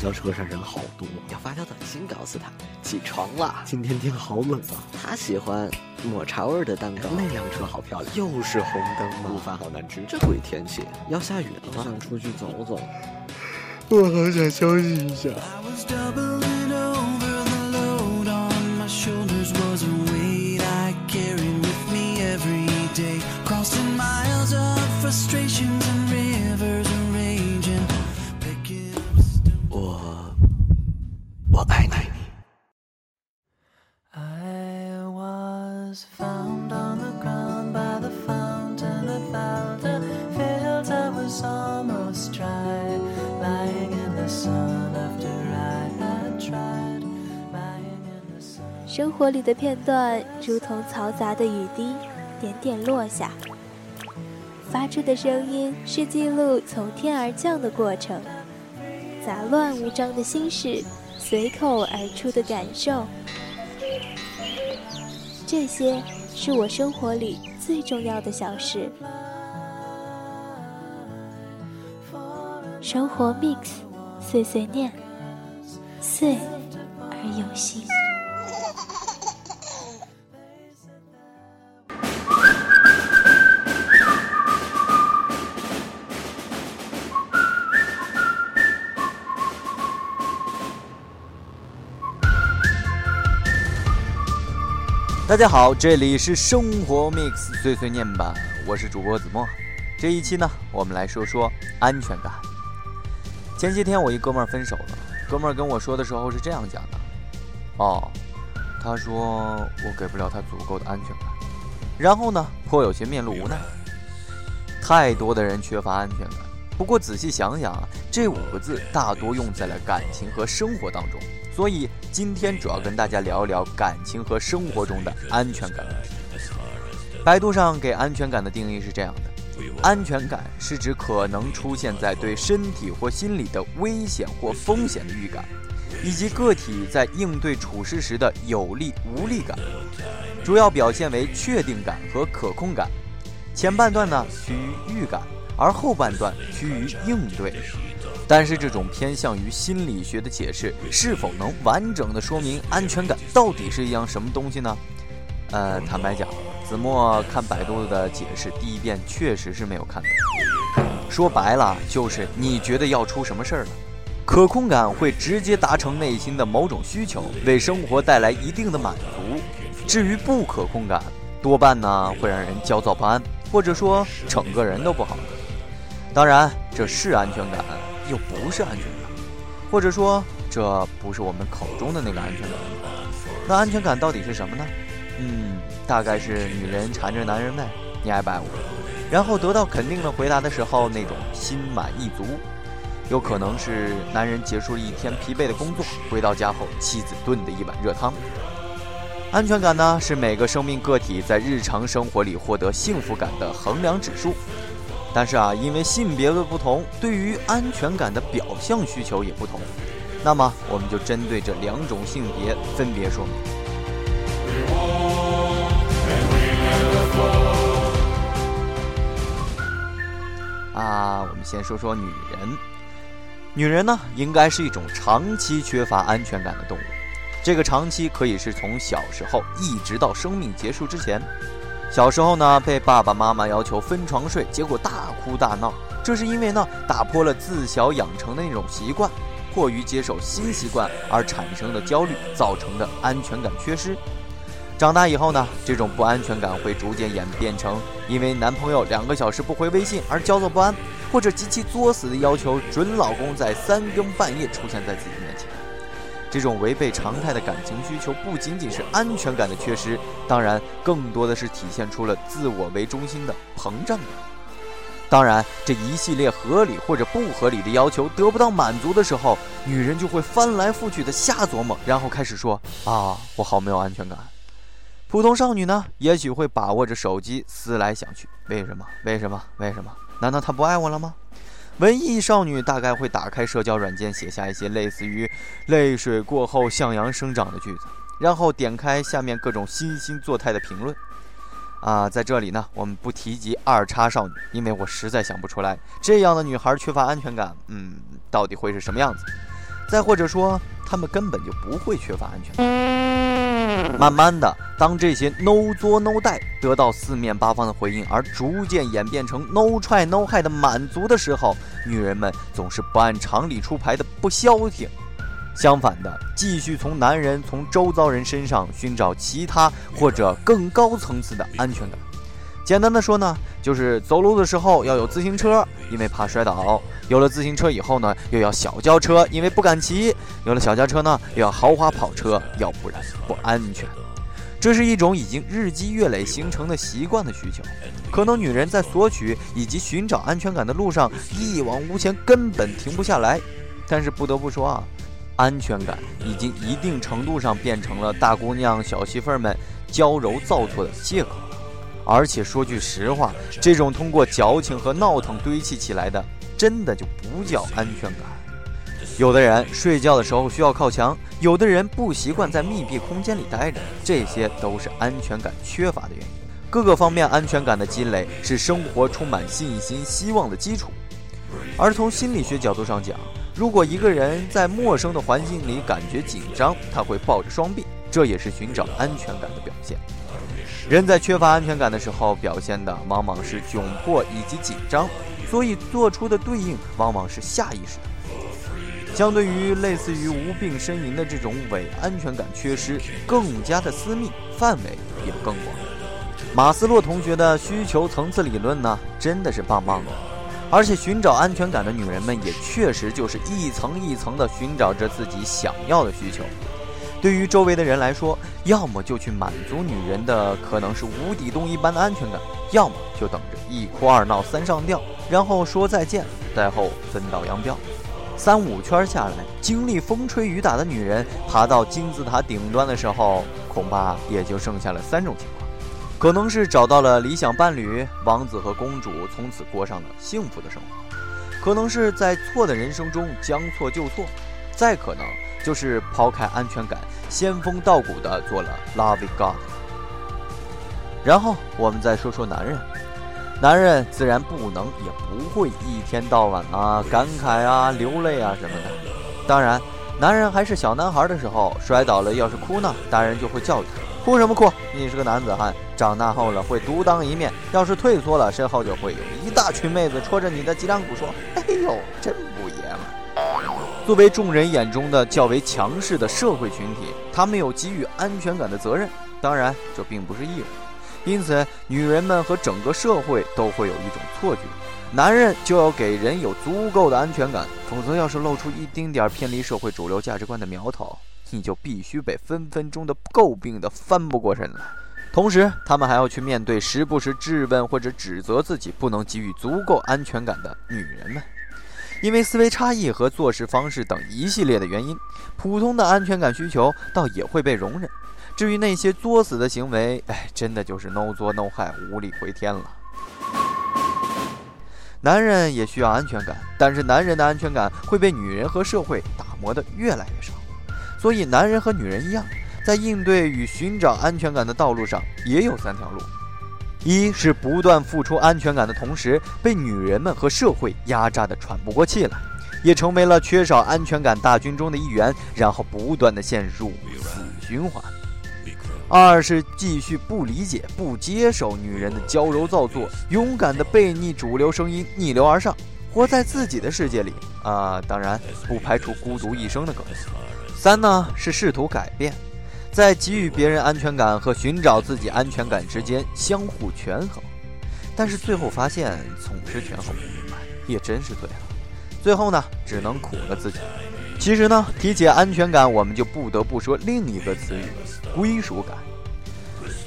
交车上人好多，要发条短信告诉他起床了。今天天好冷啊。他喜欢抹茶味的蛋糕。那辆车好漂亮，又是红灯吗？午饭好难吃。这鬼天气，要下雨了吗？想出去走走。我好想休息一下。生活里的片段，如同嘈杂的雨滴，点点落下。发出的声音是记录从天而降的过程，杂乱无章的心事，随口而出的感受，这些是我生活里最重要的小事。生活 mix，碎碎念，碎而有心。大家好，这里是生活 mix 碎碎念吧，我是主播子墨。这一期呢，我们来说说安全感。前些天我一哥们儿分手了，哥们儿跟我说的时候是这样讲的：哦，他说我给不了他足够的安全感。然后呢，颇有些面露无奈。太多的人缺乏安全感，不过仔细想想啊，这五个字大多用在了感情和生活当中。所以今天主要跟大家聊一聊感情和生活中的安全感。百度上给安全感的定义是这样的：安全感是指可能出现在对身体或心理的危险或风险的预感，以及个体在应对处事时的有力无力感。主要表现为确定感和可控感。前半段呢趋于预感，而后半段趋于应对。但是这种偏向于心理学的解释，是否能完整的说明安全感到底是一样什么东西呢？呃，坦白讲，子墨看百度的解释第一遍确实是没有看懂。说白了，就是你觉得要出什么事儿了？可控感会直接达成内心的某种需求，为生活带来一定的满足。至于不可控感，多半呢会让人焦躁不安，或者说整个人都不好了。当然，这是安全感。又不是安全感，或者说这不是我们口中的那个安全感。那安全感到底是什么呢？嗯，大概是女人缠着男人呗，你爱不爱我？然后得到肯定的回答的时候，那种心满意足。有可能是男人结束了一天疲惫的工作，回到家后妻子炖的一碗热汤。安全感呢，是每个生命个体在日常生活里获得幸福感的衡量指数。但是啊，因为性别的不同，对于安全感的表象需求也不同。那么，我们就针对这两种性别分别说明。啊，我们先说说女人。女人呢，应该是一种长期缺乏安全感的动物。这个长期可以是从小时候一直到生命结束之前。小时候呢，被爸爸妈妈要求分床睡，结果大哭大闹。这是因为呢，打破了自小养成的那种习惯，迫于接受新习惯而产生的焦虑造成的安全感缺失。长大以后呢，这种不安全感会逐渐演变成因为男朋友两个小时不回微信而焦躁不安，或者极其作死的要求准老公在三更半夜出现在自己面前。这种违背常态的感情需求，不仅仅是安全感的缺失，当然更多的是体现出了自我为中心的膨胀感。当然，这一系列合理或者不合理的要求得不到满足的时候，女人就会翻来覆去的瞎琢磨，然后开始说：“啊，我好没有安全感。”普通少女呢，也许会把握着手机思来想去：为什么？为什么？为什么？难道他不爱我了吗？文艺少女大概会打开社交软件，写下一些类似于“泪水过后向阳生长”的句子，然后点开下面各种惺惺作态的评论。啊，在这里呢，我们不提及二叉少女，因为我实在想不出来这样的女孩缺乏安全感，嗯，到底会是什么样子？再或者说，她们根本就不会缺乏安全感。慢慢的，当这些 “no 作 no 带”得到四面八方的回应，而逐渐演变成 “no try no hide” 的满足的时候，女人们总是不按常理出牌的不消停。相反的，继续从男人、从周遭人身上寻找其他或者更高层次的安全感。简单的说呢，就是走路的时候要有自行车，因为怕摔倒；有了自行车以后呢，又要小轿车，因为不敢骑；有了小轿车呢，又要豪华跑车，要不然不安全。这是一种已经日积月累形成的习惯的需求。可能女人在索取以及寻找安全感的路上一往无前，根本停不下来。但是不得不说啊，安全感已经一定程度上变成了大姑娘、小媳妇们娇柔造作的借口。而且说句实话，这种通过矫情和闹腾堆砌起来的，真的就不叫安全感。有的人睡觉的时候需要靠墙，有的人不习惯在密闭空间里待着，这些都是安全感缺乏的原因。各个方面安全感的积累是生活充满信心、希望的基础。而从心理学角度上讲，如果一个人在陌生的环境里感觉紧张，他会抱着双臂，这也是寻找安全感的表现。人在缺乏安全感的时候，表现的往往是窘迫以及紧张，所以做出的对应往往是下意识的。相对于类似于无病呻吟的这种伪安全感缺失，更加的私密，范围也更广。马斯洛同学的需求层次理论呢，真的是棒棒的。而且寻找安全感的女人们，也确实就是一层一层的寻找着自己想要的需求。对于周围的人来说，要么就去满足女人的可能是无底洞一般的安全感，要么就等着一哭二闹三上吊，然后说再见，再后分道扬镳。三五圈下来，经历风吹雨打的女人爬到金字塔顶端的时候，恐怕也就剩下了三种情况：可能是找到了理想伴侣，王子和公主从此过上了幸福的生活；可能是在错的人生中将错就错；再可能。就是抛开安全感，仙风道骨的做了 Love God。然后我们再说说男人，男人自然不能也不会一天到晚啊感慨啊流泪啊什么的。当然，男人还是小男孩的时候，摔倒了要是哭呢，大人就会教育他：哭什么哭？你是个男子汉，长大后了会独当一面。要是退缩了，身后就会有一大群妹子戳着你的脊梁骨说：“哎呦，真不爷们。”作为众人眼中的较为强势的社会群体，他们有给予安全感的责任。当然，这并不是义务。因此，女人们和整个社会都会有一种错觉：男人就要给人有足够的安全感，否则要是露出一丁点偏离社会主流价值观的苗头，你就必须被分分钟的诟病的翻不过身来。同时，他们还要去面对时不时质问或者指责自己不能给予足够安全感的女人们。因为思维差异和做事方式等一系列的原因，普通的安全感需求倒也会被容忍。至于那些作死的行为，哎，真的就是 no 作 no 害，无力回天了。男人也需要安全感，但是男人的安全感会被女人和社会打磨得越来越少。所以，男人和女人一样，在应对与寻找安全感的道路上，也有三条路。一是不断付出安全感的同时，被女人们和社会压榨得喘不过气来，也成为了缺少安全感大军中的一员，然后不断的陷入死循环。二是继续不理解、不接受女人的娇柔造作，勇敢的背逆主流声音，逆流而上，活在自己的世界里啊！当然，不排除孤独一生的可能。三呢是试图改变。在给予别人安全感和寻找自己安全感之间相互权衡，但是最后发现总是权衡不明白，也真是醉了。最后呢，只能苦了自己。其实呢，提起安全感，我们就不得不说另一个词语——归属感。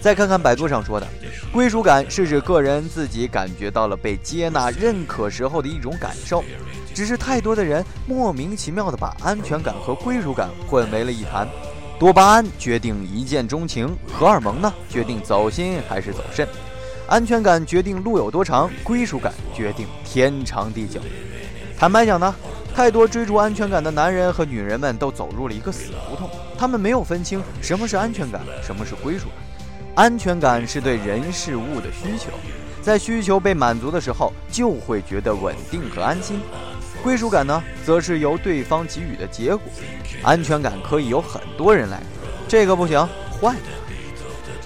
再看看百度上说的，归属感是指个人自己感觉到了被接纳、认可时候的一种感受。只是太多的人莫名其妙的把安全感和归属感混为了一谈。多巴胺决定一见钟情，荷尔蒙呢决定走心还是走肾，安全感决定路有多长，归属感决定天长地久。坦白讲呢，太多追逐安全感的男人和女人们都走入了一个死胡同，他们没有分清什么是安全感，什么是归属感。安全感是对人事物的需求，在需求被满足的时候，就会觉得稳定和安心。归属感呢，则是由对方给予的结果。安全感可以由很多人来，这个不行，换一个。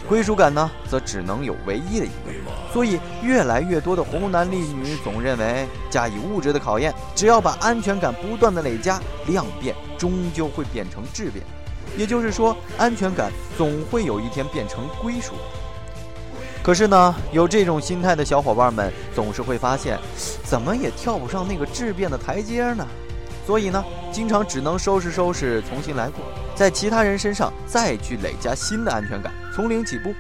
归属感呢，则只能有唯一的一个。所以，越来越多的红男绿女总认为，加以物质的考验，只要把安全感不断的累加，量变终究会变成质变。也就是说，安全感总会有一天变成归属。可是呢，有这种心态的小伙伴们总是会发现，怎么也跳不上那个质变的台阶呢？所以呢，经常只能收拾收拾，重新来过，在其他人身上再去累加新的安全感，从零起步。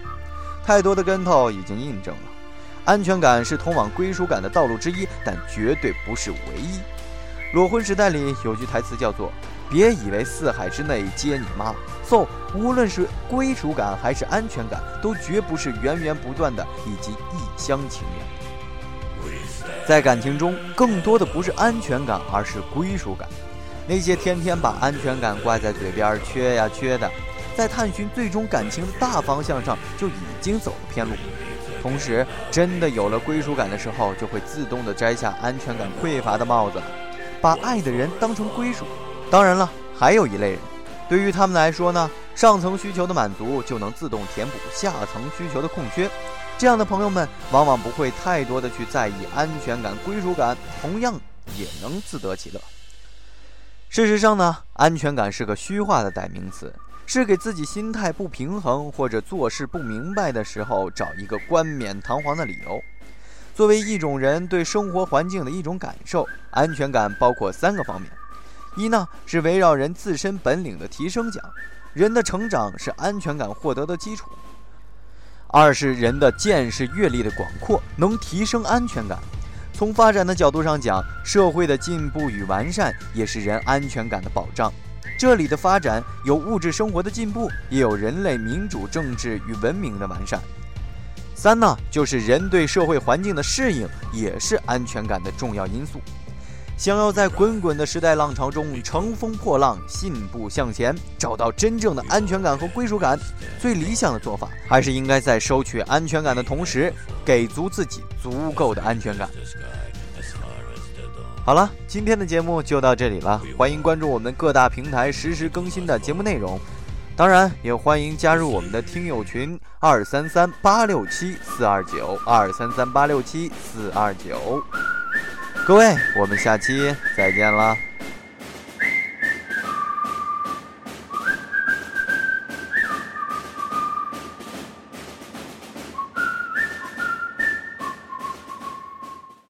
太多的跟头已经印证了，安全感是通往归属感的道路之一，但绝对不是唯一。裸婚时代里有句台词叫做。别以为四海之内皆你妈，so 无论是归属感还是安全感，都绝不是源源不断的以及一厢情愿。在感情中，更多的不是安全感，而是归属感。那些天天把安全感挂在嘴边缺呀缺的，在探寻最终感情的大方向上就已经走了偏路。同时，真的有了归属感的时候，就会自动的摘下安全感匮乏的帽子，把爱的人当成归属。当然了，还有一类人，对于他们来说呢，上层需求的满足就能自动填补下层需求的空缺。这样的朋友们往往不会太多的去在意安全感、归属感，同样也能自得其乐。事实上呢，安全感是个虚化的代名词，是给自己心态不平衡或者做事不明白的时候找一个冠冕堂皇的理由。作为一种人对生活环境的一种感受，安全感包括三个方面。一呢是围绕人自身本领的提升讲，人的成长是安全感获得的基础。二是人的见识阅历的广阔能提升安全感。从发展的角度上讲，社会的进步与完善也是人安全感的保障。这里的发展有物质生活的进步，也有人类民主政治与文明的完善。三呢就是人对社会环境的适应，也是安全感的重要因素。想要在滚滚的时代浪潮中乘风破浪、信步向前，找到真正的安全感和归属感，最理想的做法还是应该在收取安全感的同时，给足自己足够的安全感。好了，今天的节目就到这里了，欢迎关注我们各大平台实时更新的节目内容，当然也欢迎加入我们的听友群二三三八六七四二九二三三八六七四二九。各位，我们下期再见了。